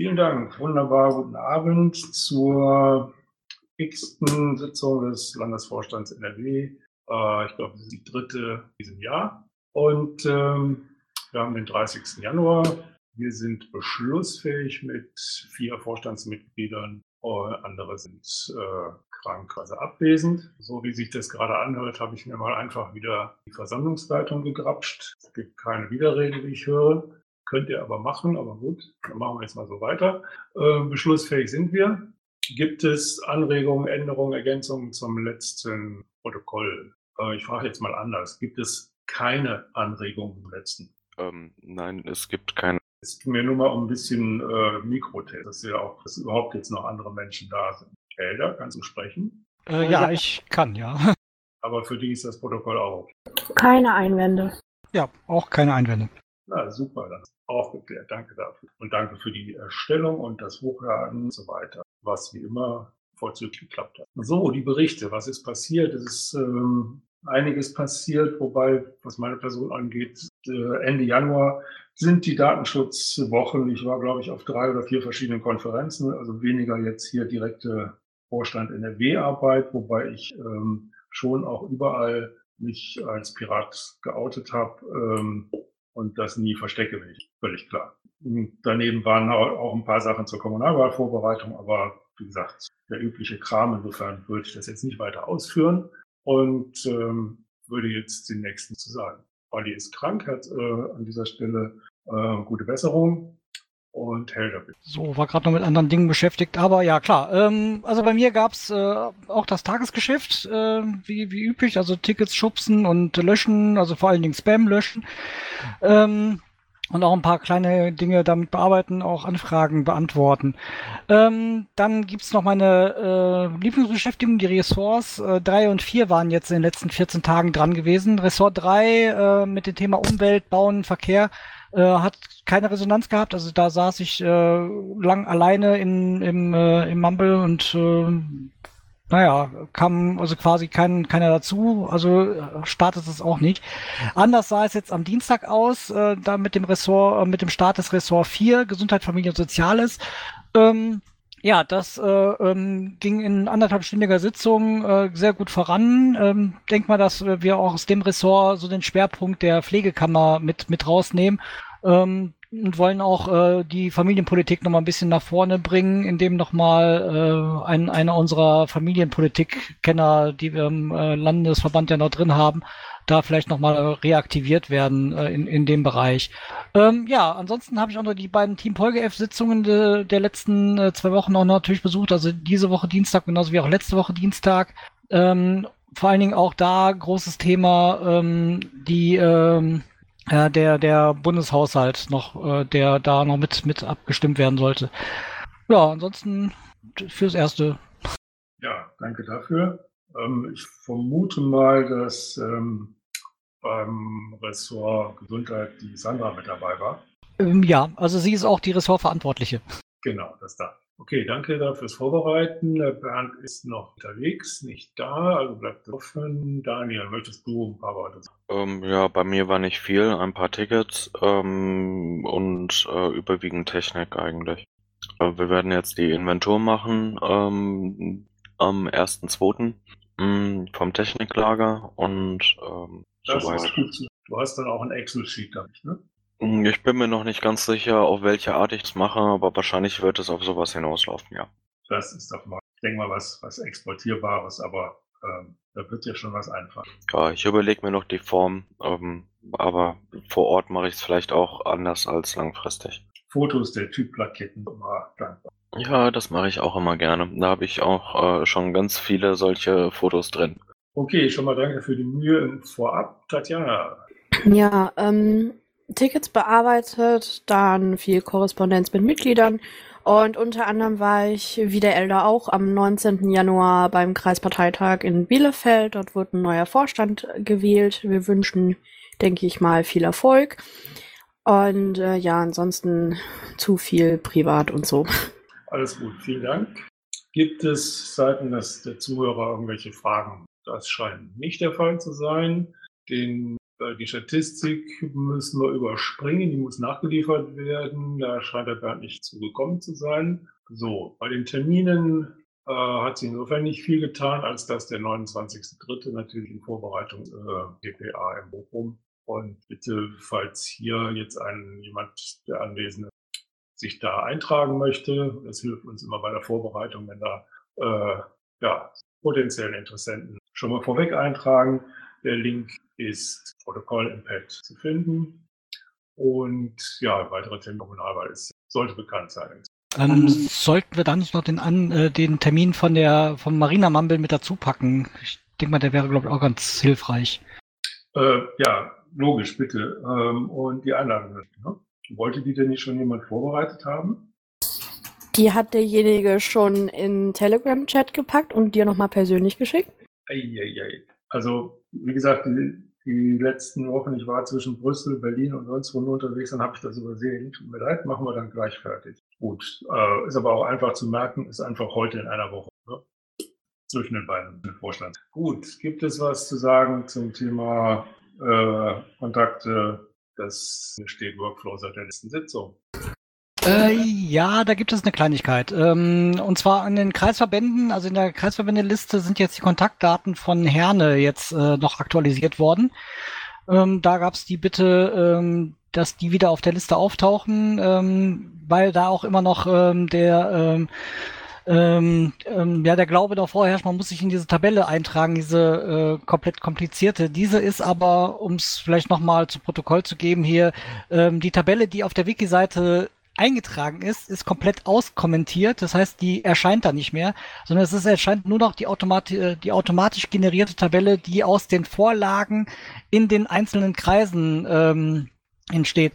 Vielen Dank. Wunderbar. Guten Abend zur x-ten Sitzung des Landesvorstands NRW. Äh, ich glaube, das ist die dritte in diesem Jahr. Und ähm, wir haben den 30. Januar. Wir sind beschlussfähig mit vier Vorstandsmitgliedern. Äh, andere sind äh, krank, also abwesend. So wie sich das gerade anhört, habe ich mir mal einfach wieder die Versammlungsleitung gegrapscht. Es gibt keine Widerrede, wie ich höre. Könnt ihr aber machen, aber gut, dann machen wir jetzt mal so weiter. Äh, beschlussfähig sind wir. Gibt es Anregungen, Änderungen, Ergänzungen zum letzten Protokoll? Äh, ich frage jetzt mal anders. Gibt es keine Anregungen zum letzten? Ähm, nein, es gibt keine. Es geht mir nur mal um ein bisschen äh, Mikrotest, dass ja auch, dass überhaupt jetzt noch andere Menschen da sind. Helder, kannst du sprechen? Äh, ja, ich kann, ja. Aber für die ist das Protokoll auch. Keine Einwände. Ja, auch keine Einwände. Na, super, dann ist aufgeklärt. Danke dafür. Und danke für die Erstellung und das Hochladen und so weiter, was wie immer vorzüglich geklappt hat. So, die Berichte. Was ist passiert? Es ist ähm, einiges passiert, wobei, was meine Person angeht, äh, Ende Januar sind die Datenschutzwochen. Ich war, glaube ich, auf drei oder vier verschiedenen Konferenzen, also weniger jetzt hier direkte Vorstand NRW-Arbeit, wobei ich ähm, schon auch überall mich als Pirat geoutet habe ähm, und das nie verstecke, ich völlig klar. Und daneben waren auch ein paar Sachen zur Kommunalwahlvorbereitung, aber wie gesagt, der übliche Kram. Insofern würde ich das jetzt nicht weiter ausführen und ähm, würde jetzt den nächsten zu sagen. Olli ist krank, hat äh, an dieser Stelle äh, gute Besserung und bitte. So, war gerade noch mit anderen Dingen beschäftigt, aber ja klar. Ähm, also bei mir gab's äh, auch das Tagesgeschäft, äh, wie, wie üblich, also Tickets schubsen und löschen, also vor allen Dingen Spam löschen. Ähm, und auch ein paar kleine Dinge damit bearbeiten, auch Anfragen beantworten. Ähm, dann gibt's noch meine äh, Lieblingsbeschäftigung, die Ressorts. Äh, drei und vier waren jetzt in den letzten 14 Tagen dran gewesen. Ressort drei äh, mit dem Thema Umwelt, Bauen, Verkehr äh, hat keine Resonanz gehabt. Also da saß ich äh, lang alleine in, im, äh, im Mumble und äh, naja, kam also quasi kein, keiner dazu, also äh, startet es auch nicht. Anders sah es jetzt am Dienstag aus, äh, da mit dem Ressort, äh, mit dem Start des Ressort 4, Gesundheit, Familie und Soziales. Ähm, ja, das äh, ähm, ging in anderthalbstündiger Sitzung äh, sehr gut voran. Ähm, denk mal, dass wir auch aus dem Ressort so den Schwerpunkt der Pflegekammer mit, mit rausnehmen. Ähm, und wollen auch äh, die Familienpolitik noch mal ein bisschen nach vorne bringen, indem noch mal äh, ein, einer unserer Familienpolitik-Kenner, die wir im äh, Landesverband ja noch drin haben, da vielleicht noch mal reaktiviert werden äh, in, in dem Bereich. Ähm, ja, ansonsten habe ich auch noch die beiden Team Polge F-Sitzungen de, der letzten äh, zwei Wochen auch natürlich besucht, also diese Woche Dienstag genauso wie auch letzte Woche Dienstag. Ähm, vor allen Dingen auch da großes Thema ähm, die ähm, äh, der, der Bundeshaushalt noch, äh, der da noch mit, mit abgestimmt werden sollte. Ja, ansonsten fürs Erste. Ja, danke dafür. Ähm, ich vermute mal, dass ähm, beim Ressort Gesundheit die Sandra mit dabei war. Ähm, ja, also sie ist auch die Ressortverantwortliche. Genau, das da. Okay, danke da fürs Vorbereiten. Bernd ist noch unterwegs, nicht da, also bleibt offen. Daniel, möchtest du ein paar Worte sagen? Ähm, ja, bei mir war nicht viel, ein paar Tickets ähm, und äh, überwiegend Technik eigentlich. Äh, wir werden jetzt die Inventur machen ähm, am 1.2. Mm, vom Techniklager und ähm, das soweit. Ist gut. Du hast dann auch ein Excel-Sheet, damit, ne? Hm, ich bin mir noch nicht ganz sicher, auf welche Art ich es mache, aber wahrscheinlich wird es auf sowas hinauslaufen, ja. Das ist doch mal, ich denke mal, was, was Exportierbares, aber ähm, da wird ja schon was einfallen. Ja, ich überlege mir noch die Form, ähm, aber vor Ort mache ich es vielleicht auch anders als langfristig. Fotos der Typplaketten immer dankbar. Ja, das mache ich auch immer gerne. Da habe ich auch äh, schon ganz viele solche Fotos drin. Okay, schon mal danke für die Mühe vorab. Tatjana. Ja, ähm, Tickets bearbeitet, dann viel Korrespondenz mit Mitgliedern und unter anderem war ich, wie der Elder auch, am 19. Januar beim Kreisparteitag in Bielefeld. Dort wurde ein neuer Vorstand gewählt. Wir wünschen, denke ich mal, viel Erfolg. Und äh, ja, ansonsten zu viel privat und so. Alles gut, vielen Dank. Gibt es seitens der Zuhörer irgendwelche Fragen? Das scheint nicht der Fall zu sein. Den Äh, die Statistik müssen wir überspringen, die muss nachgeliefert werden. Da scheint der Bernd nicht zugekommen zu sein. So, bei den Terminen äh, hat sich insofern nicht viel getan, als dass der 29.3. natürlich in Vorbereitung äh, DPA in Bochum. Und bitte, falls hier jetzt ein jemand der Anwesenden sich da eintragen möchte, das hilft uns immer bei der Vorbereitung, wenn da äh, ja, potenziellen Interessenten schon mal vorweg eintragen. Der Link ist Protokoll im Pad zu finden. Und ja, weitere Termin Kommunalwahl ist, sollte bekannt sein. Ähm, sollten wir da nicht noch den, an, äh, den Termin von der vom Marina Mumble mit dazu packen? Ich denke mal, der wäre, glaube ich, auch ganz hilfreich. Äh, ja, logisch, bitte. Ähm, und die Einladung. Ne? Wollte die denn nicht schon jemand vorbereitet haben? Die hat derjenige schon in Telegram-Chat gepackt und dir nochmal persönlich geschickt? Eieiei. Also, wie gesagt, die, die letzten Wochen, ich war zwischen Brüssel, Berlin und sonst wo unterwegs, dann habe ich das übersehen. Tut mir leid, machen wir dann gleich fertig. Gut, äh, ist aber auch einfach zu merken, ist einfach heute in einer Woche. Ne? Zwischen den beiden Vorstand. Gut, gibt es was zu sagen zum Thema äh, Kontakte? Das steht Workflow seit der letzten Sitzung. Äh, ja, da gibt es eine Kleinigkeit. Ähm, und zwar an den Kreisverbänden, also in der Kreisverbändeliste sind jetzt die Kontaktdaten von Herne jetzt äh, noch aktualisiert worden. Ähm, da gab es die Bitte, ähm, dass die wieder auf der Liste auftauchen, ähm, weil da auch immer noch ähm, der ähm, ähm, ja, der Glaube noch vorherrscht, man muss sich in diese Tabelle eintragen, diese äh, komplett komplizierte. Diese ist aber, um es vielleicht nochmal zu Protokoll zu geben hier, ähm, die Tabelle, die auf der Wiki-Seite eingetragen ist, ist komplett auskommentiert. Das heißt, die erscheint da nicht mehr, sondern es ist, erscheint nur noch die, automati äh, die automatisch generierte Tabelle, die aus den Vorlagen in den einzelnen Kreisen ähm, entsteht.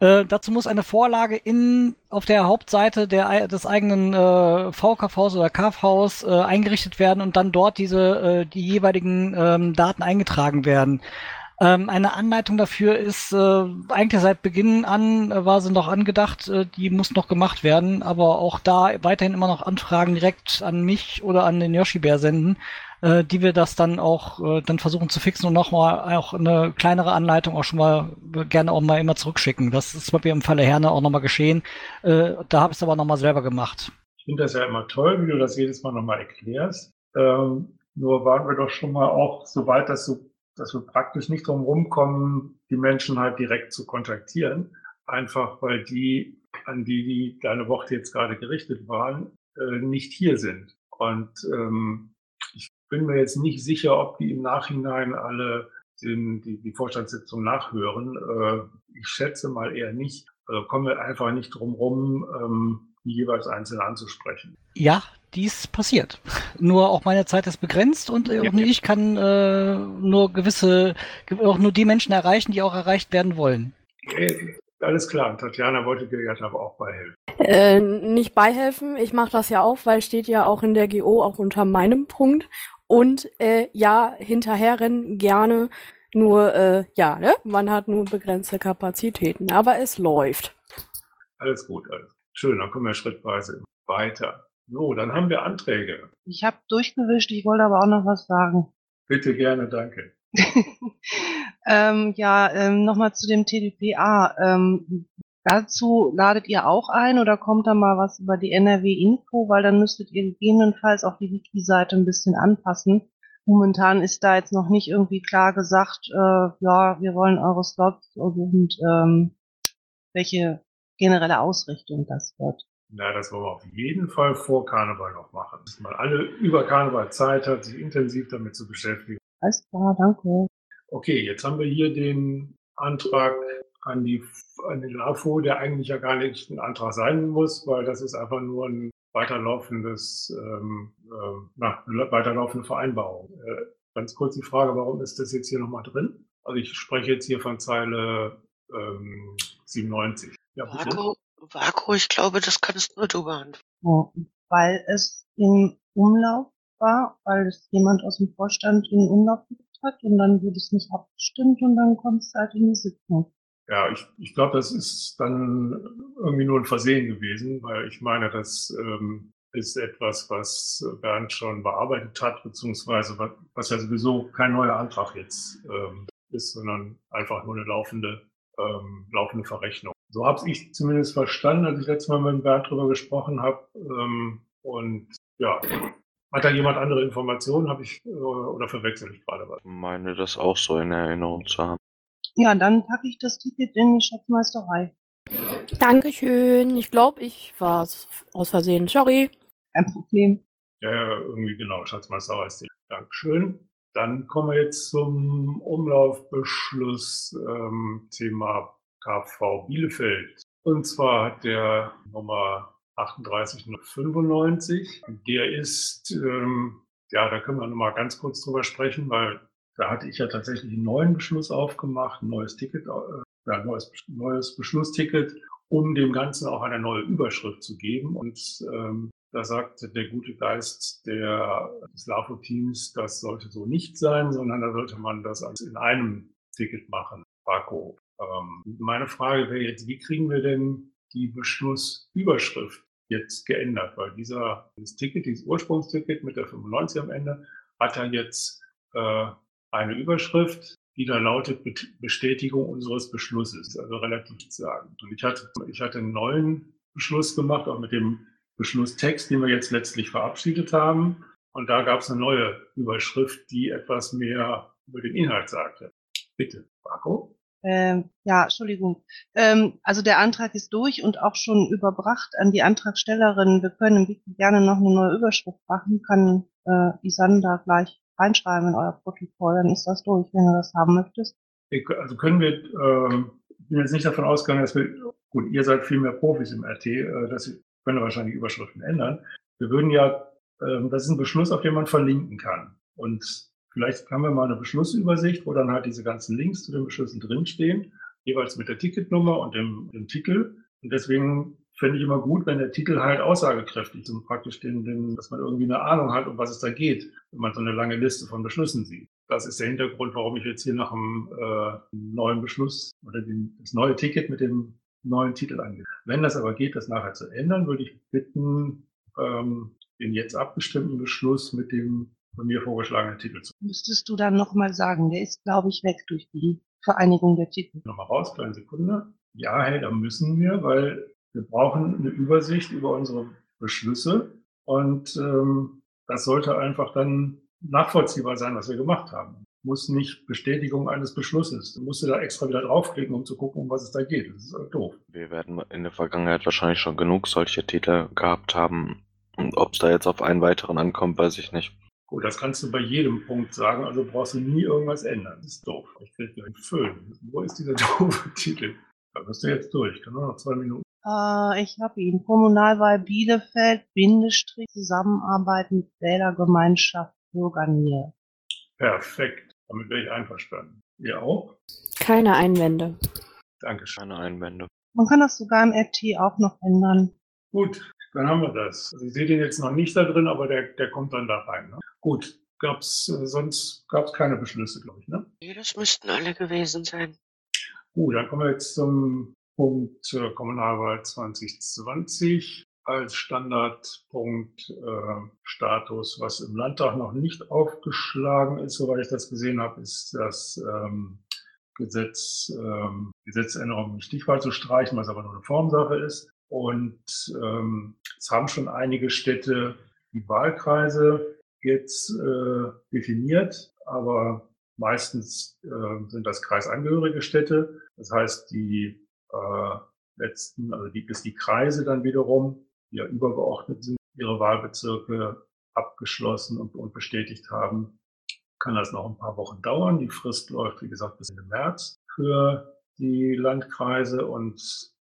Äh, dazu muss eine Vorlage in auf der Hauptseite der, des eigenen äh, VKVs oder KVs äh, eingerichtet werden und dann dort diese äh, die jeweiligen ähm, Daten eingetragen werden. Ähm, eine Anleitung dafür ist äh, eigentlich seit Beginn an äh, war sie noch angedacht, äh, die muss noch gemacht werden, aber auch da weiterhin immer noch Anfragen direkt an mich oder an den Yoshi Bär senden, äh, die wir das dann auch äh, dann versuchen zu fixen und nochmal auch eine kleinere Anleitung auch schon mal gerne auch mal immer zurückschicken. Das ist bei mir im Falle Herne auch nochmal geschehen. Äh, da habe ich es aber nochmal selber gemacht. Ich finde das ja immer toll, wie du das jedes Mal nochmal erklärst. Ähm, nur waren wir doch schon mal auch so weit, dass du dass wir praktisch nicht drum rumkommen, die Menschen halt direkt zu kontaktieren. Einfach weil die, an die die deine Worte jetzt gerade gerichtet waren, äh, nicht hier sind. Und ähm, bin mir jetzt nicht sicher, ob die im Nachhinein alle den, die, die Vorstandssitzung nachhören. Äh, ich schätze mal eher nicht. Also kommen wir einfach nicht drum rum, ähm, die jeweils einzeln anzusprechen. Ja, dies passiert. Nur auch meine Zeit ist begrenzt und ja, ja. ich kann äh, nur gewisse, auch nur die Menschen erreichen, die auch erreicht werden wollen. Okay, alles klar. Tatjana wollte dir ja aber auch beihelfen. Äh, nicht beihelfen, ich mache das ja auch, weil steht ja auch in der GO auch unter meinem Punkt. Und äh, ja, hinterherrennen gerne. Nur, äh, ja, ne? man hat nur begrenzte Kapazitäten, aber es läuft. Alles gut, alles. Schön, dann kommen wir schrittweise weiter. So, dann haben wir Anträge. Ich habe durchgewischt, ich wollte aber auch noch was sagen. Bitte gerne, danke. ähm, ja, ähm, nochmal zu dem TDPA. Ähm, dazu ladet ihr auch ein oder kommt da mal was über die NRW-Info, weil dann müsstet ihr gegebenenfalls auch die Wiki-Seite ein bisschen anpassen. Momentan ist da jetzt noch nicht irgendwie klar gesagt, äh, ja, wir wollen eure Slots und ähm, welche generelle Ausrichtung das wird. Na, das wollen wir auf jeden Fall vor Karneval noch machen. Dass man alle über Karneval Zeit hat, sich intensiv damit zu beschäftigen. Alles klar, danke. Okay, jetzt haben wir hier den Antrag an die an den LAFO, der eigentlich ja gar nicht ein Antrag sein muss, weil das ist einfach nur ein weiterlaufendes, ähm, äh, na, weiterlaufende Vereinbarung. Äh, ganz kurz die Frage, warum ist das jetzt hier nochmal drin? Also ich spreche jetzt hier von Zeile ähm, 97. Ja, bitte. Vaku, ich glaube, das kannst nur du beantworten. Ja, weil es im Umlauf war, weil es jemand aus dem Vorstand in Umlauf hat und dann wurde es nicht abgestimmt und dann kommt es halt in die Sitzung. Ja, ich, ich glaube, das ist dann irgendwie nur ein Versehen gewesen, weil ich meine, das ähm, ist etwas, was Bernd schon bearbeitet hat, beziehungsweise was, was ja sowieso kein neuer Antrag jetzt ähm, ist, sondern einfach nur eine laufende, ähm, laufende Verrechnung. So habe ich zumindest verstanden, als ich letztes Mal mit Bernd drüber gesprochen habe. Ähm, und ja, hat da jemand andere Informationen? Habe ich äh, oder verwechsel ich gerade was? Ich meine das auch so in Erinnerung zu haben. Ja, dann packe ich das Ticket in die Schatzmeisterei. Dankeschön. Ich glaube, ich war's aus Versehen. Sorry. Kein Problem. Ja, ja, irgendwie genau, Schatzmeister heißt die. Dankeschön. Dann kommen wir jetzt zum Umlaufbeschluss ähm, Thema KV Bielefeld. Und zwar hat der Nummer 3895, der ist, ähm, ja, da können wir nochmal ganz kurz drüber sprechen, weil da hatte ich ja tatsächlich einen neuen Beschluss aufgemacht, ein neues Ticket, äh, ja, neues, neues Beschlussticket, um dem Ganzen auch eine neue Überschrift zu geben. Und ähm, da sagte der gute Geist der, des LAFO-Teams, das sollte so nicht sein, sondern da sollte man das als in einem Ticket machen. Paco. Ähm, meine Frage wäre jetzt, wie kriegen wir denn die Beschlussüberschrift jetzt geändert? Weil dieser, dieses Ticket, dieses Ursprungsticket mit der 95 am Ende, hat ja jetzt äh, eine Überschrift, die da lautet Bestätigung unseres Beschlusses. Also relativ zu sagen. Und ich hatte, ich hatte einen neuen Beschluss gemacht, auch mit dem Beschlusstext, den wir jetzt letztlich verabschiedet haben. Und da gab es eine neue Überschrift, die etwas mehr über den Inhalt sagte. Bitte, Marco. Ähm, ja, Entschuldigung. Ähm, also der Antrag ist durch und auch schon überbracht an die Antragstellerin. Wir können gerne noch eine neue Überschrift machen. Kann äh, Isander gleich reinschreiben in euer Protokoll, dann ist das durch, wenn du das haben möchtest. Also können wir, ähm, ich bin jetzt nicht davon ausgegangen, dass wir, gut, ihr seid viel mehr Profis im RT, äh, dass ihr können wahrscheinlich Überschriften ändern. Wir würden ja, ähm, das ist ein Beschluss, auf den man verlinken kann. Und vielleicht haben wir mal eine Beschlussübersicht, wo dann halt diese ganzen Links zu den Beschlüssen drinstehen, jeweils mit der Ticketnummer und dem, dem Titel. Und deswegen fände ich immer gut, wenn der Titel halt aussagekräftig ist und praktisch den, den, dass man irgendwie eine Ahnung hat, um was es da geht, wenn man so eine lange Liste von Beschlüssen sieht. Das ist der Hintergrund, warum ich jetzt hier nach einem äh, neuen Beschluss oder den, das neue Ticket mit dem neuen Titel angeht. Wenn das aber geht, das nachher zu ändern, würde ich bitten, ähm, den jetzt abgestimmten Beschluss mit dem von mir vorgeschlagenen Titel zu. Müsstest du dann nochmal sagen, der ist, glaube ich, weg durch die Vereinigung der Titel. Nochmal raus, kleine Sekunde. Ja, hey, da müssen wir, weil wir brauchen eine Übersicht über unsere Beschlüsse und ähm, das sollte einfach dann nachvollziehbar sein, was wir gemacht haben. Muss nicht Bestätigung eines Beschlusses. Du musst da extra wieder draufklicken, um zu gucken, um was es da geht. Das ist halt doof. Wir werden in der Vergangenheit wahrscheinlich schon genug solche Titel gehabt haben. Und ob es da jetzt auf einen weiteren ankommt, weiß ich nicht. Gut, das kannst du bei jedem Punkt sagen, also brauchst du nie irgendwas ändern. Das ist doof. Ich krieg gleich Füllen. Wo ist dieser doofe Titel? Da bist du jetzt durch. Kann nur noch zwei Minuten. Äh, ich habe ihn. Kommunalwahl Bielefeld, Bindestrich, Zusammenarbeit mit Wählergemeinschaft Bürgernähe. Perfekt. Damit wäre ich einverstanden. Ihr auch? Keine Einwände. Dankeschön. Keine Einwände. Man kann das sogar im RT auch noch ändern. Gut, dann haben wir das. Also ich sehe den jetzt noch nicht da drin, aber der, der kommt dann da rein. Ne? Gut, gab's äh, sonst gab's keine Beschlüsse, glaube ich. Ne? Nee, das müssten alle gewesen sein. Gut, dann kommen wir jetzt zum Punkt äh, Kommunalwahl 2020 als Standardpunkt äh, Status, was im Landtag noch nicht aufgeschlagen ist, soweit ich das gesehen habe, ist das ähm, Gesetz, ähm, Gesetzänderung im Stichwahl zu streichen, was aber nur eine Formsache ist. Und ähm, es haben schon einige Städte die Wahlkreise jetzt äh, definiert, aber meistens äh, sind das kreisangehörige Städte. Das heißt, die äh, letzten, also die, bis die Kreise dann wiederum, die ja übergeordnet sind, ihre Wahlbezirke abgeschlossen und, und bestätigt haben, kann das noch ein paar Wochen dauern. Die Frist läuft, wie gesagt, bis Ende März für die Landkreise und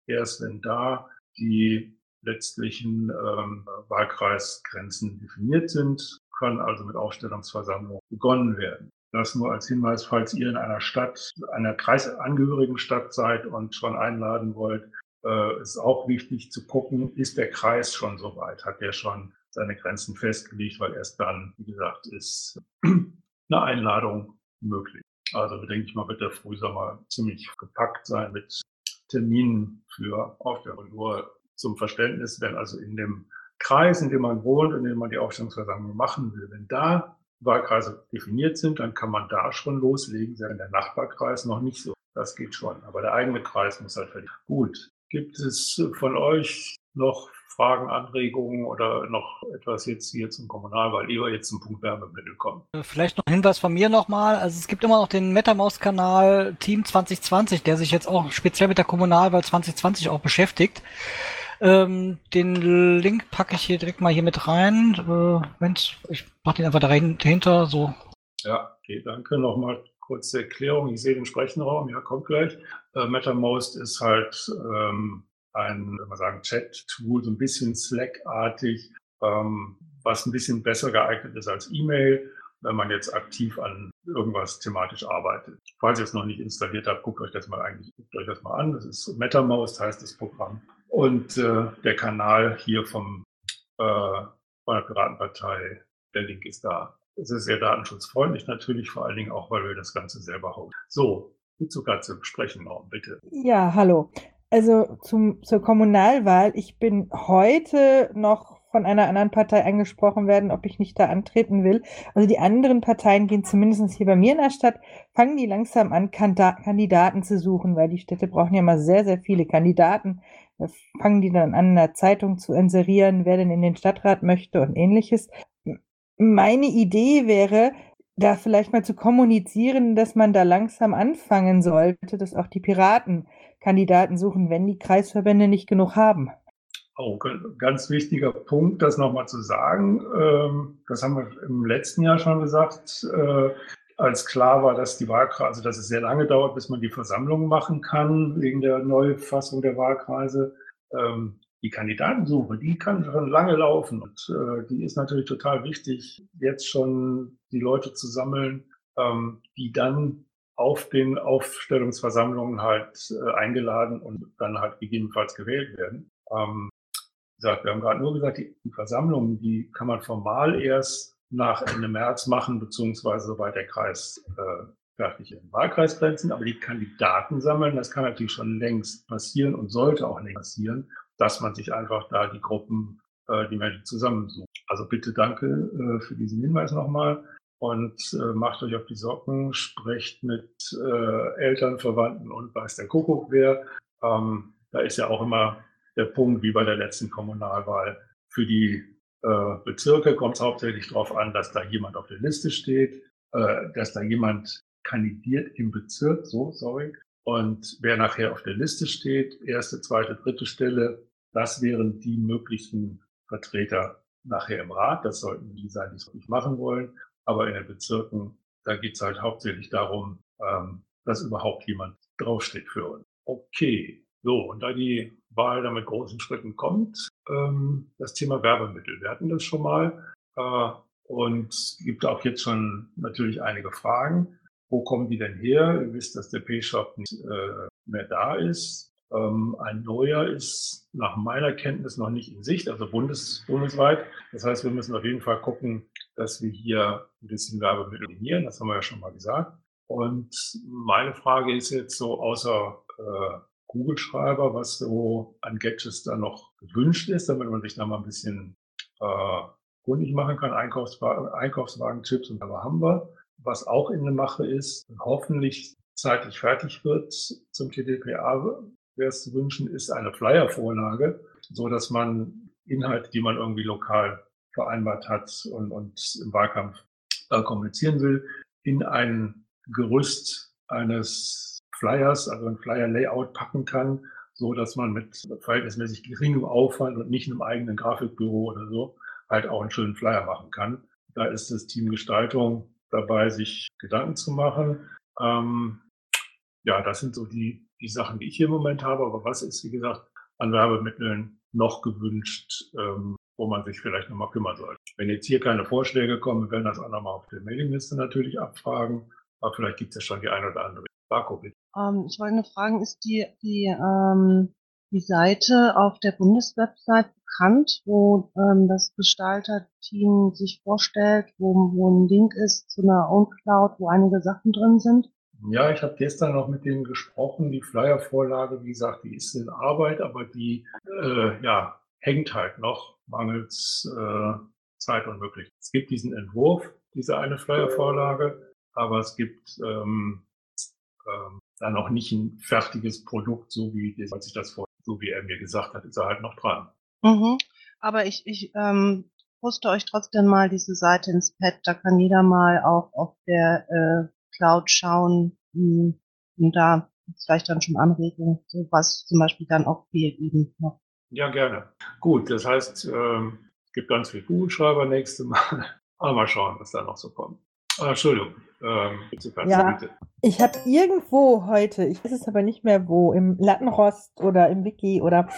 erst wenn da die letztlichen ähm, Wahlkreisgrenzen definiert sind, kann also mit Aufstellungsversammlung begonnen werden. Das nur als Hinweis, falls ihr in einer Stadt, einer kreisangehörigen Stadt seid und schon einladen wollt, äh, ist auch wichtig zu gucken, ist der Kreis schon so weit? Hat der schon seine Grenzen festgelegt? Weil erst dann, wie gesagt, ist eine Einladung möglich. Also denke ich mal, wird der Frühsommer ziemlich gepackt sein mit Terminen für. Nur zum Verständnis, wenn also in dem Kreis, in dem man wohnt, in dem man die Aufstellungsversammlung machen will, wenn da Wahlkreise definiert sind, dann kann man da schon loslegen. Wenn der Nachbarkreis noch nicht so, das geht schon. Aber der eigene Kreis muss halt fertig. Gut. Gibt es von euch noch Fragen, Anregungen oder noch etwas jetzt hier zum Kommunalwahl, ehe wir jetzt zum Punkt Wärmemittel kommen? Äh, vielleicht noch ein Hinweis von mir nochmal. Also es gibt immer noch den MetaMaus-Kanal Team 2020, der sich jetzt auch speziell mit der Kommunalwahl 2020 auch beschäftigt. Ähm, den Link packe ich hier direkt mal hier mit rein. Äh, Moment, ich mache den einfach dahinter, so. Ja, okay, danke. Nochmal kurze Erklärung. Ich sehe den Sprechenraum, ja, kommt gleich. Äh, MetaMost ist halt ähm, ein, wenn man sagen, Chat-Tool, so ein bisschen Slack-artig, ähm, was ein bisschen besser geeignet ist als E-Mail, wenn man jetzt aktiv an irgendwas thematisch arbeitet. Falls ihr es noch nicht installiert habt, guckt euch das mal eigentlich, guckt euch das mal an. Das ist MetaMouse, heißt das Programm. Und äh, der Kanal hier vom, äh, von der Piratenpartei, der Link ist da. Es ist sehr datenschutzfreundlich natürlich, vor allen Dingen auch, weil wir das Ganze selber hauen. So, zu Katze, sprechen noch, bitte. Ja, hallo. Also zum, zur Kommunalwahl. Ich bin heute noch von einer anderen Partei angesprochen werden, ob ich nicht da antreten will. Also die anderen Parteien gehen zumindest hier bei mir in der Stadt, fangen die langsam an, Kandidaten zu suchen, weil die Städte brauchen ja mal sehr, sehr viele Kandidaten. Da fangen die dann an, in der Zeitung zu inserieren, wer denn in den Stadtrat möchte und ähnliches. Meine Idee wäre, da vielleicht mal zu kommunizieren, dass man da langsam anfangen sollte, dass auch die Piraten Kandidaten suchen, wenn die Kreisverbände nicht genug haben. Auch oh, ganz wichtiger Punkt, das nochmal zu sagen. Ähm, das haben wir im letzten Jahr schon gesagt, äh, als klar war, dass die Wahlkreise, also dass es sehr lange dauert, bis man die Versammlung machen kann, wegen der Neufassung der Wahlkreise. Ähm, die Kandidatensuche, die kann schon lange laufen und äh, die ist natürlich total wichtig, jetzt schon die Leute zu sammeln, ähm, die dann auf den Aufstellungsversammlungen halt äh, eingeladen und dann halt gegebenenfalls gewählt werden. Ähm, gesagt, wir haben gerade nur gesagt, die, Versammlungen, die kann man formal erst nach Ende März machen, beziehungsweise soweit der Kreis äh, fertig in Wahlkreisgrenzen. Aber die Kandidaten sammeln, das kann natürlich schon längst passieren und sollte auch längst passieren dass man sich einfach da die Gruppen, äh, die Menschen zusammensucht. Also bitte danke äh, für diesen Hinweis nochmal und äh, macht euch auf die Socken, sprecht mit äh, Eltern, Verwandten und weiß der Kuckuck wer. Ähm, da ist ja auch immer der Punkt, wie bei der letzten Kommunalwahl. Für die äh, Bezirke kommt es hauptsächlich darauf an, dass da jemand auf der Liste steht, äh, dass da jemand kandidiert im Bezirk, so, sorry. Und wer nachher auf der Liste steht, erste, zweite, dritte Stelle, das wären die möglichen Vertreter nachher im Rat. Das sollten die sein, die es nicht machen wollen. Aber in den Bezirken, da geht es halt hauptsächlich darum, ähm, dass überhaupt jemand draufsteht für uns. Okay, so, und da die Wahl dann mit großen Schritten kommt, ähm, das Thema Werbemittel. Wir hatten das schon mal äh, und gibt auch jetzt schon natürlich einige Fragen. Wo kommen die denn her? Ihr wisst, dass der P-Shop nicht äh, mehr da ist. Ähm, ein neuer ist nach meiner Kenntnis noch nicht in Sicht, also bundes, bundesweit. Das heißt, wir müssen auf jeden Fall gucken, dass wir hier ein bisschen Werbemittel definieren. Das haben wir ja schon mal gesagt. Und meine Frage ist jetzt so, außer äh, Google-Schreiber, was so an Gadgets da noch gewünscht ist, damit man sich da mal ein bisschen äh, kundig machen kann. Einkaufswagen, Einkaufswagen-Chips und da haben wir. Was auch in der Mache ist, hoffentlich zeitlich fertig wird zum TDPA, wäre es zu wünschen, ist eine Flyer-Vorlage, so dass man Inhalte, die man irgendwie lokal vereinbart hat und, und im Wahlkampf äh, kommunizieren will, in ein Gerüst eines Flyers, also ein Flyer-Layout packen kann, so dass man mit verhältnismäßig geringem Aufwand und nicht einem eigenen Grafikbüro oder so halt auch einen schönen Flyer machen kann. Da ist das Team Gestaltung dabei, sich Gedanken zu machen. Ähm, ja, das sind so die die Sachen, die ich hier im Moment habe. Aber was ist, wie gesagt, an Werbemitteln noch gewünscht, ähm, wo man sich vielleicht nochmal kümmern sollte. Wenn jetzt hier keine Vorschläge kommen, wir werden das auch nochmal auf der Mailingliste natürlich abfragen. Aber vielleicht gibt es ja schon die eine oder andere. Marco, bitte. Ähm, ich wollte nur fragen, ist die, die, ähm, die Seite auf der Bundeswebsite bekannt, wo ähm, das Gestalterteam sich vorstellt, wo, wo ein Link ist zu einer OwnCloud, wo einige Sachen drin sind? Ja, ich habe gestern noch mit denen gesprochen. Die Flyer-Vorlage, wie gesagt, die ist in Arbeit, aber die äh, ja, hängt halt noch mangels äh, Zeit und Möglichkeit. Es gibt diesen Entwurf, diese eine Flyer-Vorlage, aber es gibt ähm, ähm, dann noch nicht ein fertiges Produkt, so wie als ich das vor, so wie er mir gesagt hat, ist er halt noch dran. Mhm. Aber ich, ich ähm, poste euch trotzdem mal diese Seite ins Pad. Da kann jeder mal auch auf der äh, Cloud schauen mh, und da vielleicht dann schon Anregungen, so was zum Beispiel dann auch fehlt eben noch. Ja, gerne. Gut, das heißt, ähm, es gibt ganz viel Kugelschreiber nächste Mal. Aber mal schauen, was da noch so kommt. Ah, Entschuldigung. Ähm, bitte, Ja. bitte. Ich habe irgendwo heute, ich weiß es aber nicht mehr wo, im Lattenrost oder im Wiki oder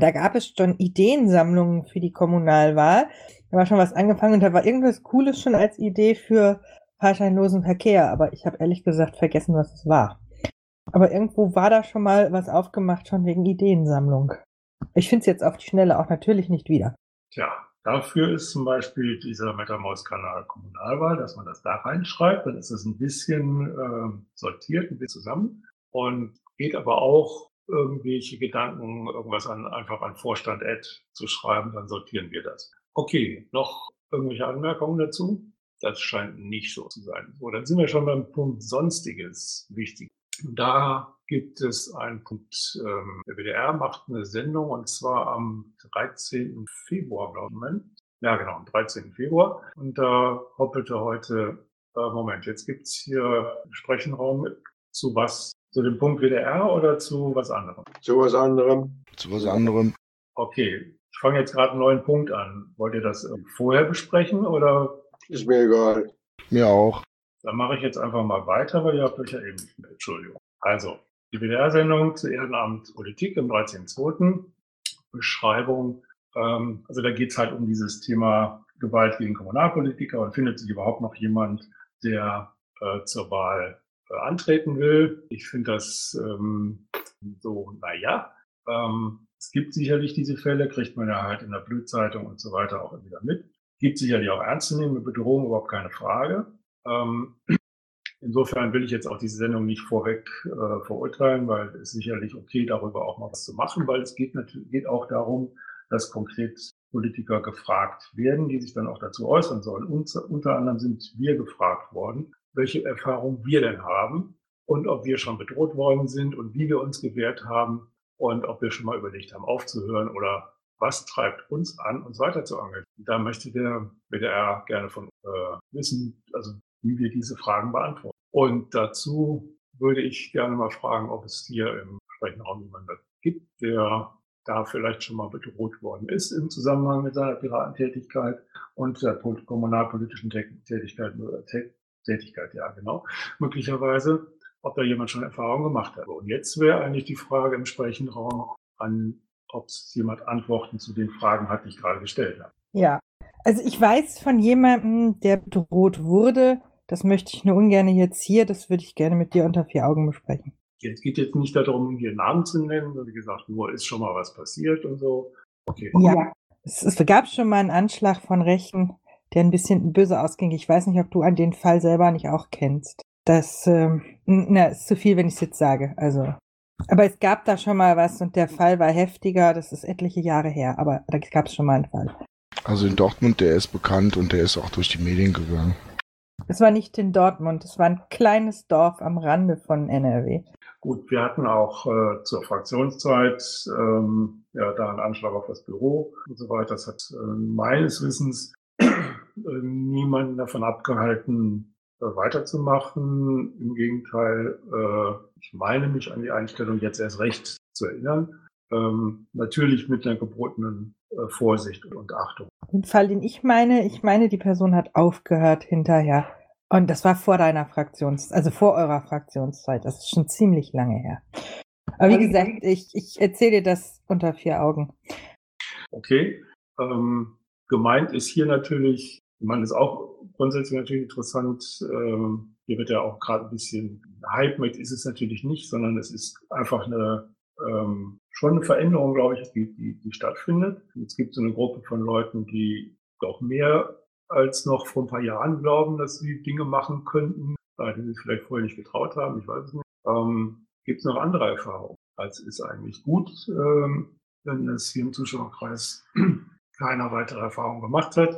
da gab es schon Ideensammlungen für die Kommunalwahl. Da war schon was angefangen und da war irgendwas Cooles schon als Idee für fahrscheinlosen Verkehr, aber ich habe ehrlich gesagt vergessen, was es war. Aber irgendwo war da schon mal was aufgemacht, schon wegen Ideensammlung. Ich finde es jetzt auf die Schnelle auch natürlich nicht wieder. Tja, dafür ist zum Beispiel dieser MetaMaus-Kanal Kommunalwahl, dass man das da reinschreibt, dann ist es ein bisschen ähm, sortiert, ein bisschen zusammen und geht aber auch irgendwelche Gedanken, irgendwas an, einfach an Vorstand Ad zu schreiben, dann sortieren wir das. Okay, noch irgendwelche Anmerkungen dazu? Das scheint nicht so zu sein. So, dann sind wir schon beim Punkt Sonstiges wichtig. Da gibt es einen Punkt, ähm, der WDR macht eine Sendung und zwar am 13. Februar, glaube ich. Moment. Ja, genau, am 13. Februar. Und da hoppelte heute, äh, Moment, jetzt gibt's hier Sprechenraum zu was? Zu dem Punkt WDR oder zu was anderem? Zu was anderem. Zu was anderem. Okay, ich fange jetzt gerade einen neuen Punkt an. Wollt ihr das vorher besprechen oder Ist mir egal. Mir auch. Dann mache ich jetzt einfach mal weiter, weil ihr habt euch ja eben nicht mehr. Entschuldigung. Also, die WDR-Sendung zu Ehrenamt Politik am 13.02. Beschreibung. Ähm, also da geht es halt um dieses Thema Gewalt gegen Kommunalpolitiker und findet sich überhaupt noch jemand, der äh, zur Wahl äh, antreten will. Ich finde das ähm, so, naja. Ähm, es gibt sicherlich diese Fälle, kriegt man ja halt in der Blützeitung und so weiter auch wieder mit. Gibt sicherlich auch ernstzunehmende Bedrohungen, überhaupt keine Frage. Ähm, insofern will ich jetzt auch diese Sendung nicht vorweg äh, verurteilen, weil es sicherlich okay, darüber auch mal was zu machen, weil es geht natürlich geht auch darum, dass konkret Politiker gefragt werden, die sich dann auch dazu äußern sollen. Und, unter anderem sind wir gefragt worden, welche Erfahrungen wir denn haben und ob wir schon bedroht worden sind und wie wir uns gewehrt haben und ob wir schon mal überlegt haben, aufzuhören oder was treibt uns an, uns weiter zu engagieren. Da möchte der WDR gerne von äh, wissen, also wie wir diese Fragen beantworten. Und dazu würde ich gerne mal fragen, ob es hier im Sprechenraum jemanden gibt, der da vielleicht schon mal bedroht worden ist im Zusammenhang mit seiner Piratentätigkeit und der pol- kommunalpolitischen Tä- Tätigkeit, Tä- Tätigkeit, ja genau, möglicherweise, ob da jemand schon Erfahrung gemacht hat. Und jetzt wäre eigentlich die Frage im Sprechenraum an, ob es jemand Antworten zu den Fragen hat, die ich gerade gestellt habe. Ja, also ich weiß von jemandem, der bedroht wurde. Das möchte ich nur ungern jetzt hier. Das würde ich gerne mit dir unter vier Augen besprechen. Es geht jetzt nicht darum, hier Namen zu nennen, wie gesagt, nur ist schon mal was passiert und so. Okay. Ja, es, es gab schon mal einen Anschlag von Rechten, der ein bisschen böse ausging. Ich weiß nicht, ob du an den Fall selber nicht auch kennst. Das, ähm, na, ist zu viel, wenn ich es jetzt sage. Also, aber es gab da schon mal was und der Fall war heftiger. Das ist etliche Jahre her, aber da gab es schon mal einen Fall. Also in Dortmund, der ist bekannt und der ist auch durch die Medien gegangen. Es war nicht in Dortmund, es war ein kleines Dorf am Rande von NRW. Gut, wir hatten auch äh, zur Fraktionszeit ähm, ja da einen Anschlag auf das Büro und so weiter. Das hat äh, meines Wissens äh, niemanden davon abgehalten, weiterzumachen. Im Gegenteil, äh, ich meine mich an die Einstellung jetzt erst recht zu erinnern. Ähm, natürlich mit einer gebotenen äh, Vorsicht und Achtung. Den Fall, den ich meine, ich meine, die Person hat aufgehört hinterher. Und das war vor deiner Fraktions, also vor eurer Fraktionszeit. Das ist schon ziemlich lange her. Aber wie gesagt, ich, ich erzähle dir das unter vier Augen. Okay. Ähm, gemeint ist hier natürlich, ich meine, ist auch grundsätzlich natürlich interessant. Ähm, hier wird ja auch gerade ein bisschen Hype mit, ist es natürlich nicht, sondern es ist einfach eine ähm, schon eine Veränderung, glaube ich, die, die, die stattfindet. Es gibt so eine Gruppe von Leuten, die doch mehr als noch vor ein paar Jahren glauben, dass sie Dinge machen könnten, die sie vielleicht vorher nicht getraut haben. Ich weiß es nicht. Ähm, gibt es noch andere Erfahrungen? Also ist eigentlich gut, ähm, wenn es hier im Zuschauerkreis keiner weitere Erfahrung gemacht hat.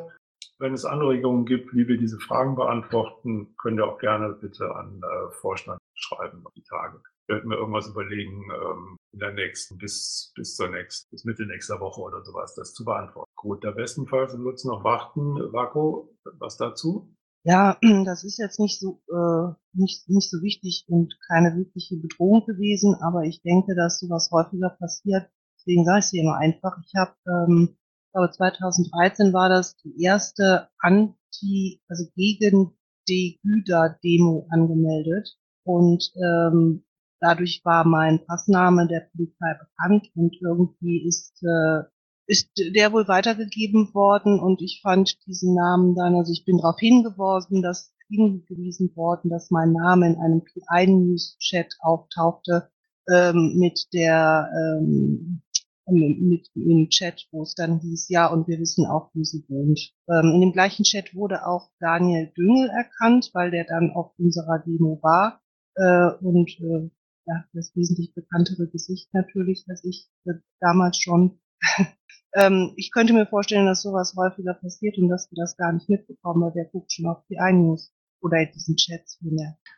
Wenn es Anregungen gibt, wie wir diese Fragen beantworten, könnt ihr auch gerne bitte an äh, Vorstand schreiben die Tage. Ich werde mir irgendwas überlegen, ähm, in der nächsten, bis, bis zur nächsten, bis Mitte nächster Woche oder sowas, das zu beantworten. Gut, da bestenfalls wird es noch warten. Vako, was dazu? Ja, das ist jetzt nicht so, äh, nicht, nicht so wichtig und keine wirkliche Bedrohung gewesen, aber ich denke, dass sowas häufiger passiert. Deswegen sage ich es immer einfach. Ich habe, ähm, ich glaube 2013 war das die erste Anti, also gegen die Güda-Demo angemeldet. Und ähm, dadurch war mein Passname der Polizei bekannt und irgendwie ist äh, ist der wohl weitergegeben worden. Und ich fand diesen Namen dann, also ich bin darauf hingewiesen, dass hingewiesen worden, dass mein Name in einem P1-News-Chat auftauchte ähm, mit der ähm, mit im Chat, wo es dann hieß, ja, und wir wissen auch, wo sie wohnt. Ähm, in dem gleichen Chat wurde auch Daniel Düngel erkannt, weil der dann auf unserer Demo war äh, und äh, ja, das wesentlich bekanntere Gesicht natürlich als ich äh, damals schon. ähm, ich könnte mir vorstellen, dass sowas häufiger passiert und dass wir das gar nicht mitbekommen, weil der guckt schon auf die iNews oder in diesen Chats.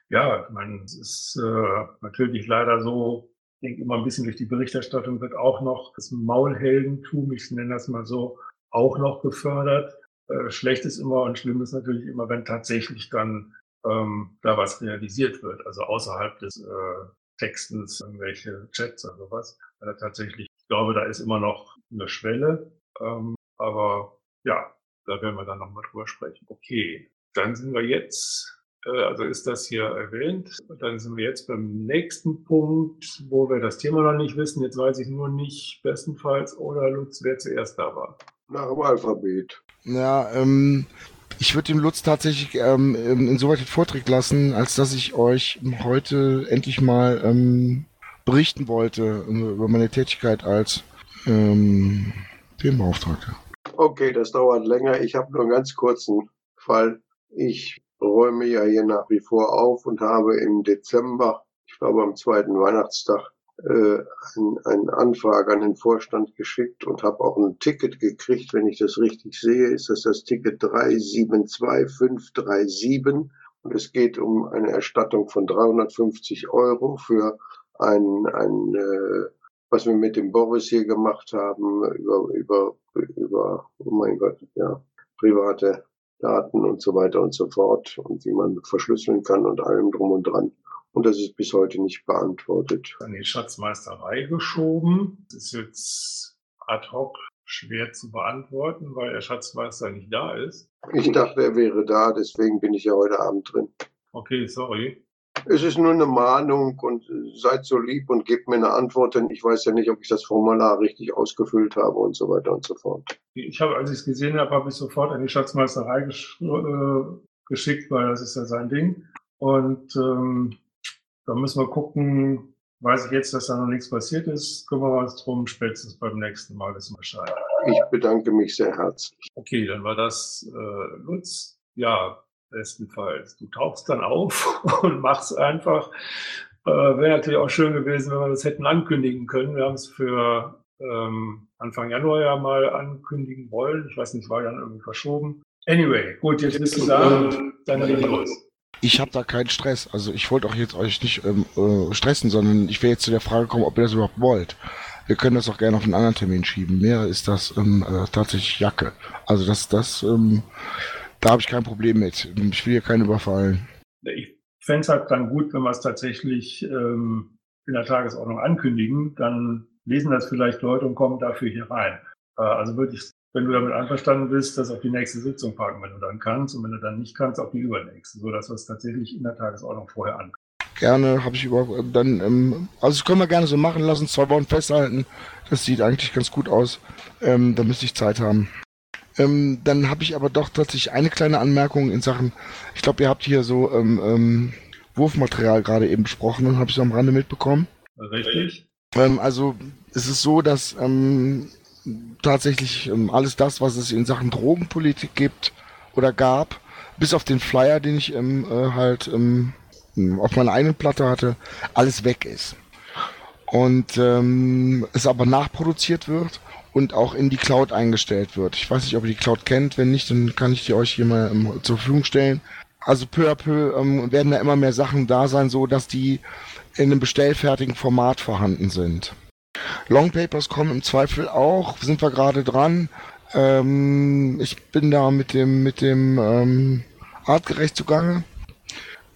Ja, ich meine, es ist äh, natürlich leider so, ich denke immer ein bisschen durch die Berichterstattung wird auch noch das Maulheldentum, ich nenne das mal so, auch noch gefördert. Äh, schlecht ist immer und schlimm ist natürlich immer, wenn tatsächlich dann ähm, da was realisiert wird, also außerhalb des äh, Textens, irgendwelche Chats oder sowas. Äh, tatsächlich, ich glaube, da ist immer noch eine Schwelle. Ähm, aber ja, da werden wir dann nochmal drüber sprechen. Okay, dann sind wir jetzt, also ist das hier erwähnt. Dann sind wir jetzt beim nächsten Punkt, wo wir das Thema noch nicht wissen. Jetzt weiß ich nur nicht, bestenfalls, oder Lutz, wer zuerst da war. Nach dem Alphabet. Ja, ähm, ich würde dem Lutz tatsächlich ähm, insoweit den Vortrag lassen, als dass ich euch heute endlich mal ähm, berichten wollte über meine Tätigkeit als ähm, Themenbeauftragter. Okay, das dauert länger. Ich habe nur einen ganz kurzen Fall. Ich räume ja hier nach wie vor auf und habe im Dezember, ich glaube am zweiten Weihnachtstag, äh, ein, eine Anfrage an den Vorstand geschickt und habe auch ein Ticket gekriegt. Wenn ich das richtig sehe, ist das das Ticket 372537 und es geht um eine Erstattung von 350 Euro für ein, ein äh, was wir mit dem Boris hier gemacht haben, über, über, über, oh mein Gott, ja, private Daten und so weiter und so fort und wie man verschlüsseln kann und allem drum und dran. Und das ist bis heute nicht beantwortet. An die Schatzmeisterei geschoben. Das ist jetzt ad hoc schwer zu beantworten, weil der Schatzmeister nicht da ist. Ich dachte, er wäre da, deswegen bin ich ja heute Abend drin. Okay, sorry. Es ist nur eine Mahnung und seid so lieb und gebt mir eine Antwort, denn ich weiß ja nicht, ob ich das Formular richtig ausgefüllt habe und so weiter und so fort. Ich habe, als ich es gesehen habe, habe ich sofort an die Schatzmeisterei gesch äh, geschickt, weil das ist ja sein Ding. Und ähm, da müssen wir gucken, weiß ich jetzt, dass da noch nichts passiert ist, kümmern wir uns drum, spätestens beim nächsten Mal wissen wir Bescheid. Ich bedanke mich sehr herzlich. Okay, dann war das äh, Lutz. Ja, bestenfalls. Du tauchst dann auf und machst einfach. Äh, Wäre natürlich auch schön gewesen, wenn wir das hätten ankündigen können. Wir haben es für ähm, Anfang Januar ja mal ankündigen wollen. Ich weiß nicht, war dann irgendwie verschoben. Anyway, gut, jetzt bist du da. Dann leg los. Ich habe da keinen Stress. Also ich wollte auch jetzt euch nicht ähm, äh, stressen, sondern ich will jetzt zu der Frage kommen, ob ihr das überhaupt wollt. Wir können das auch gerne auf einen anderen Termin schieben. Mehr ist das ähm, äh, tatsächlich Jacke. Also das, das, ähm, da habe ich kein Problem mit. Ich will hier keinen überfallen. Ich fände es halt dann gut, wenn wir es tatsächlich ähm, in der Tagesordnung ankündigen. Dann lesen das vielleicht Leute und kommen dafür hier rein. Äh, also würde ich wenn du damit einverstanden bist, das auf die nächste Sitzung packen, wenn du dann kannst. Und wenn du dann nicht kannst, auf die übernächste, sodass wir es tatsächlich in der Tagesordnung vorher an. Gerne, habe ich überhaupt dann, ähm, also das können wir gerne so machen lassen, zwei Wochen festhalten. Das sieht eigentlich ganz gut aus. Ähm, da müsste ich Zeit haben. Ähm, dann habe ich aber doch tatsächlich eine kleine Anmerkung in Sachen, ich glaube, ihr habt hier so ähm, ähm, Wurfmaterial gerade eben besprochen und habe ich so am Rande mitbekommen. Richtig. Ähm, also es ist so, dass ähm, tatsächlich ähm, alles das, was es in Sachen Drogenpolitik gibt oder gab, bis auf den Flyer, den ich ähm, äh, halt ähm, auf meiner eigenen Platte hatte, alles weg ist. Und ähm, es aber nachproduziert wird und auch in die Cloud eingestellt wird. Ich weiß nicht, ob ihr die Cloud kennt. Wenn nicht, dann kann ich die euch hier mal ähm, zur Verfügung stellen. Also peu à peu ähm, werden da immer mehr Sachen da sein, so dass die in einem bestellfertigen Format vorhanden sind. Longpapers kommen im Zweifel auch, sind wir gerade dran. Ähm, ich bin da mit dem mit dem ähm, artgerecht zugange.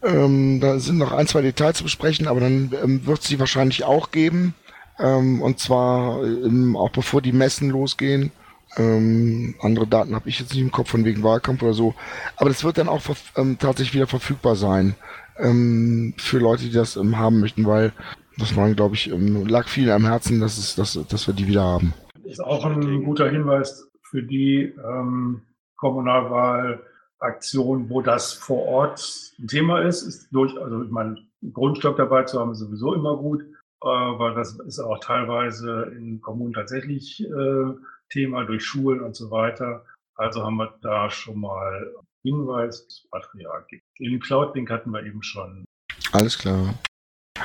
Ähm, da sind noch ein, zwei Details zu besprechen, aber dann ähm, wird es die wahrscheinlich auch geben. Ähm, und zwar ähm, auch bevor die Messen losgehen. Ähm, andere Daten habe ich jetzt nicht im Kopf von wegen Wahlkampf oder so. Aber das wird dann auch ähm, tatsächlich wieder verfügbar sein ähm, für Leute, die das ähm, haben möchten, weil das war, glaube ich, ähm, lag vielen am Herzen, dass, es, dass, dass wir die wieder haben. Ist auch ein guter Hinweis für die Kommunalwahlaktion, wo das vor Ort ein Thema ist. ist durch, also ich meine, Grundstock dabei zu haben, ist sowieso immer gut, weil das ist auch teilweise in Kommunen tatsächlich äh, Thema durch Schulen und so weiter. Also haben wir da schon mal Hinweismaterial. Den Cloud-Link hatten wir eben schon. Alles klar.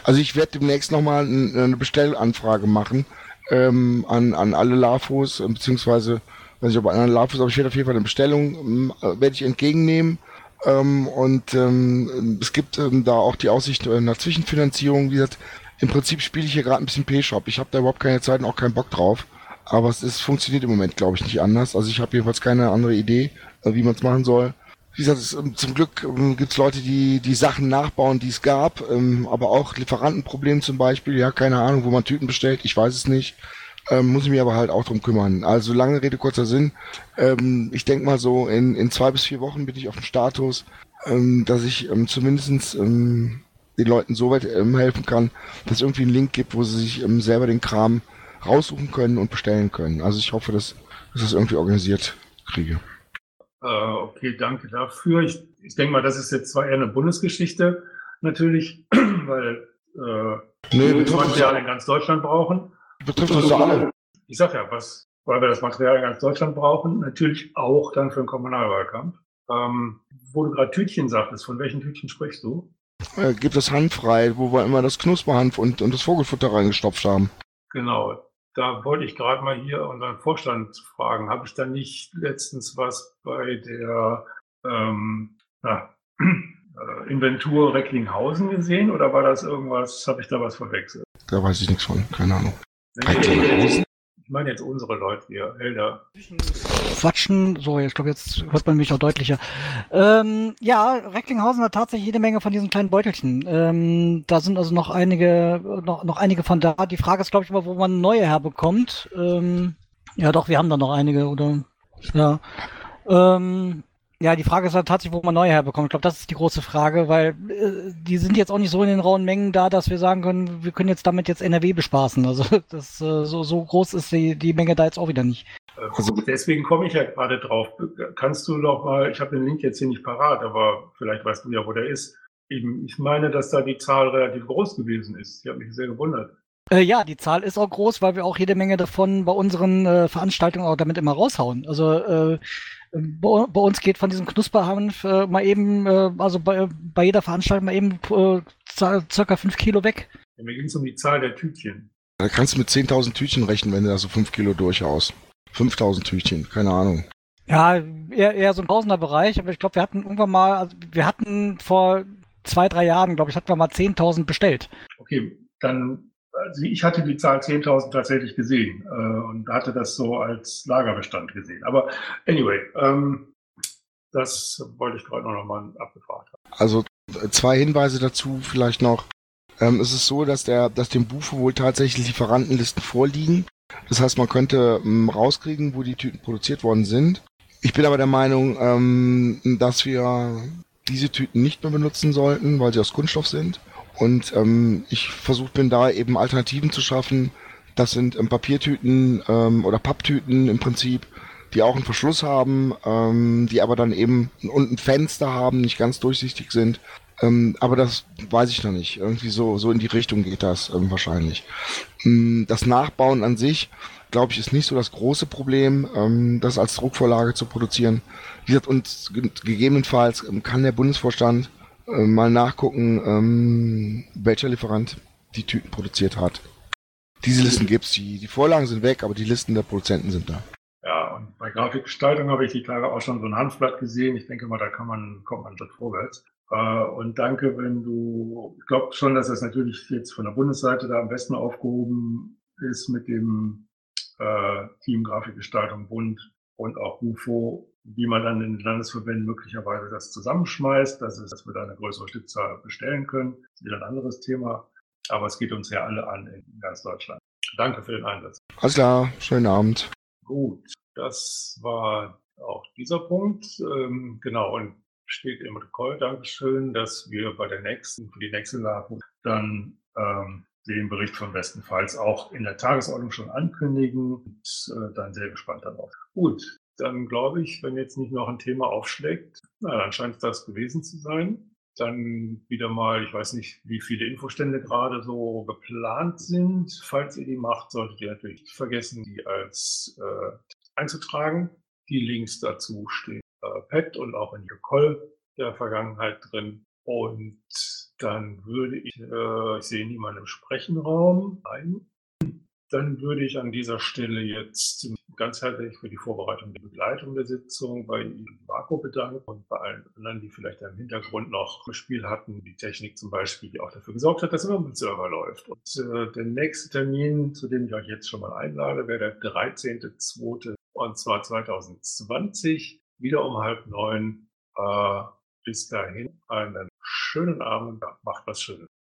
Also ich werde demnächst nochmal eine Bestellanfrage machen ähm, an, an alle LAFOs, äh, beziehungsweise, weiß nicht, ob an anderen LAFOs, aber ich werde auf jeden Fall eine Bestellung, ähm, werde ich entgegennehmen. Ähm, und ähm, es gibt ähm, da auch die Aussicht einer Zwischenfinanzierung. Wie gesagt, im Prinzip spiele ich hier gerade ein bisschen P-Shop. Ich habe da überhaupt keine Zeit und auch keinen Bock drauf. Aber es ist, funktioniert im Moment, glaube ich, nicht anders. Also ich habe jedenfalls keine andere Idee, äh, wie man es machen soll. Wie gesagt, es, ähm, zum Glück ähm, gibt es Leute, die die Sachen nachbauen, die es gab, ähm, aber auch Lieferantenprobleme zum Beispiel. Ja, keine Ahnung, wo man Tüten bestellt, ich weiß es nicht. Ähm, muss ich mich aber halt auch drum kümmern. Also lange Rede, kurzer Sinn. Ähm, ich denke mal so, in, in zwei bis vier Wochen bin ich auf dem Status, ähm, dass ich ähm, zumindest ähm, den Leuten so weit ähm, helfen kann, dass es irgendwie einen Link gibt, wo sie sich ähm, selber den Kram raussuchen können und bestellen können. Also ich hoffe, dass, dass ich das irgendwie organisiert kriege. Äh, okay, danke dafür. Ich, ich denke mal, das ist jetzt zwar eher eine Bundesgeschichte natürlich, weil äh, Nee, wir das Material in ganz Deutschland brauchen. Betrifft uns doch alle. Ich sag ja, was, weil wir das Material in ganz Deutschland brauchen, natürlich auch dann für den Kommunalwahlkampf. Ähm, wo du gerade Tütchen sagtest, von welchen Tütchen sprichst du? Äh, gibt es Handfrei, wo wir immer das Knusperhanf und, und das Vogelfutter reingestopft haben. Genau. Da wollte ich gerade mal hier unseren Vorstand fragen. Habe ich da nicht letztens was bei der ähm, na, äh, Inventur Recklinghausen gesehen oder war das irgendwas, habe ich da was verwechselt? Da weiß ich nichts von, keine Ahnung. Recklinghausen? Meine jetzt unsere Leute hier, Elder. Quatschen. So, ich glaube, jetzt hört man mich auch deutlicher. Ähm, ja, Recklinghausen hat tatsächlich jede Menge von diesen kleinen Beutelchen. Ähm, da sind also noch einige, noch, noch einige von da. Die Frage ist, glaube ich, immer, wo man neue herbekommt. Ähm, ja, doch, wir haben da noch einige, oder? Ja. Ähm, ja, die Frage ist halt tatsächlich, wo man neue herbekommt. Ich glaube, das ist die große Frage, weil äh, die sind jetzt auch nicht so in den rauen Mengen da, dass wir sagen können, wir können jetzt damit jetzt NRW bespaßen. Also das äh, so, so groß ist die, die Menge da jetzt auch wieder nicht. Äh, Deswegen komme ich ja gerade drauf. Kannst du doch mal, ich habe den Link jetzt hier nicht parat, aber vielleicht weißt du ja, wo der ist. Eben, ich meine, dass da die Zahl relativ groß gewesen ist. Ich habe mich sehr gewundert. Äh, ja, die Zahl ist auch groß, weil wir auch jede Menge davon bei unseren äh, Veranstaltungen auch damit immer raushauen. Also äh, bei, bei uns geht von diesem Knusperhanf äh, mal eben, äh, also bei, bei jeder Veranstaltung mal eben äh, ca- circa fünf Kilo weg. Ja, mir ging es um die Zahl der Tütchen. Da kannst du mit 10.000 Tütchen rechnen, wenn du da so 5 Kilo durchhaust. 5.000 Tütchen, keine Ahnung. Ja, eher, eher so ein Tausenderbereich, aber ich glaube, wir hatten irgendwann mal, also wir hatten vor zwei, drei Jahren, glaube ich, hatten wir mal 10.000 bestellt. Okay, dann, also ich hatte die Zahl 10.000 tatsächlich gesehen äh, und hatte das so als Lagerbestand gesehen. Aber anyway, ähm, das wollte ich gerade noch mal abgefragt haben. Also äh, zwei Hinweise dazu vielleicht noch. Ähm, es ist so, dass der, dass dem Bufo wohl tatsächlich Lieferantenlisten vorliegen. Das heißt, man könnte ähm, rauskriegen, wo die Tüten produziert worden sind. Ich bin aber der Meinung, ähm, dass wir diese Tüten nicht mehr benutzen sollten, weil sie aus Kunststoff sind. Und ähm, ich versucht bin da eben Alternativen zu schaffen. Das sind ähm, Papiertüten ähm, oder Papptüten im Prinzip, die auch einen Verschluss haben, ähm, die aber dann eben unten Fenster haben, nicht ganz durchsichtig sind. Ähm, aber das weiß ich noch nicht. Irgendwie so, so in die Richtung geht das ähm, wahrscheinlich. Ähm, das Nachbauen an sich, glaube ich, ist nicht so das große Problem, ähm, das als Druckvorlage zu produzieren. Wie gesagt, und ge gegebenenfalls ähm, kann der Bundesvorstand ähm, mal nachgucken, ähm, welcher Lieferant die Tüten produziert hat. Diese Listen gibt's, die, die Vorlagen sind weg, aber die Listen der Produzenten sind da. Ja, und bei Grafikgestaltung habe ich die Tage auch schon so ein Handblatt gesehen. Ich denke mal, da kann man, kommt man schon vorwärts. Äh, und danke, wenn du, ich glaube schon, dass das natürlich jetzt von der Bundesseite da am besten aufgehoben ist mit dem äh, Team Grafikgestaltung Bund und auch UFO, wie man dann in den Landesverbänden möglicherweise das zusammenschmeißt, dass, es, dass wir da eine größere Stückzahl bestellen können. Das ist wieder ein anderes Thema. Aber es geht uns ja alle an in ganz Deutschland. Danke für den Einsatz. Alles klar, schönen Abend. Gut, das war auch dieser Punkt. Ähm, genau, und steht im Protokoll, Dankeschön, dass wir bei der nächsten, für die nächste Ladung dann ähm, den Bericht von bestenfalls auch in der Tagesordnung schon ankündigen und äh, dann sehr gespannt darauf. Gut, dann glaube ich, wenn jetzt nicht noch ein Thema aufschlägt, na, dann scheint es das gewesen zu sein. Dann wieder mal, ich weiß nicht, wie viele Infostände gerade so geplant sind. Falls ihr die macht, solltet ihr natürlich nicht vergessen, die als äh, einzutragen. Die Links dazu stehen äh, Pad und auch in Protokoll der Vergangenheit drin. Und dann würde ich, äh, ich sehe niemanden im Sprechenraum. Nein. Dann würde ich an dieser Stelle jetzt ganz herzlich für die Vorbereitung der Begleitung der Sitzung bei Ihnen Marco bedanken und bei allen anderen, die vielleicht im Hintergrund noch ein Spiel hatten, die Technik zum Beispiel, die auch dafür gesorgt hat, dass immer mit Server läuft. Und äh, der nächste Termin, zu dem ich euch jetzt schon mal einlade, wäre der 13.02. und zwar 2020, wieder um halb neun. Äh, bis dahin einen schönen Abend, macht was Schönes.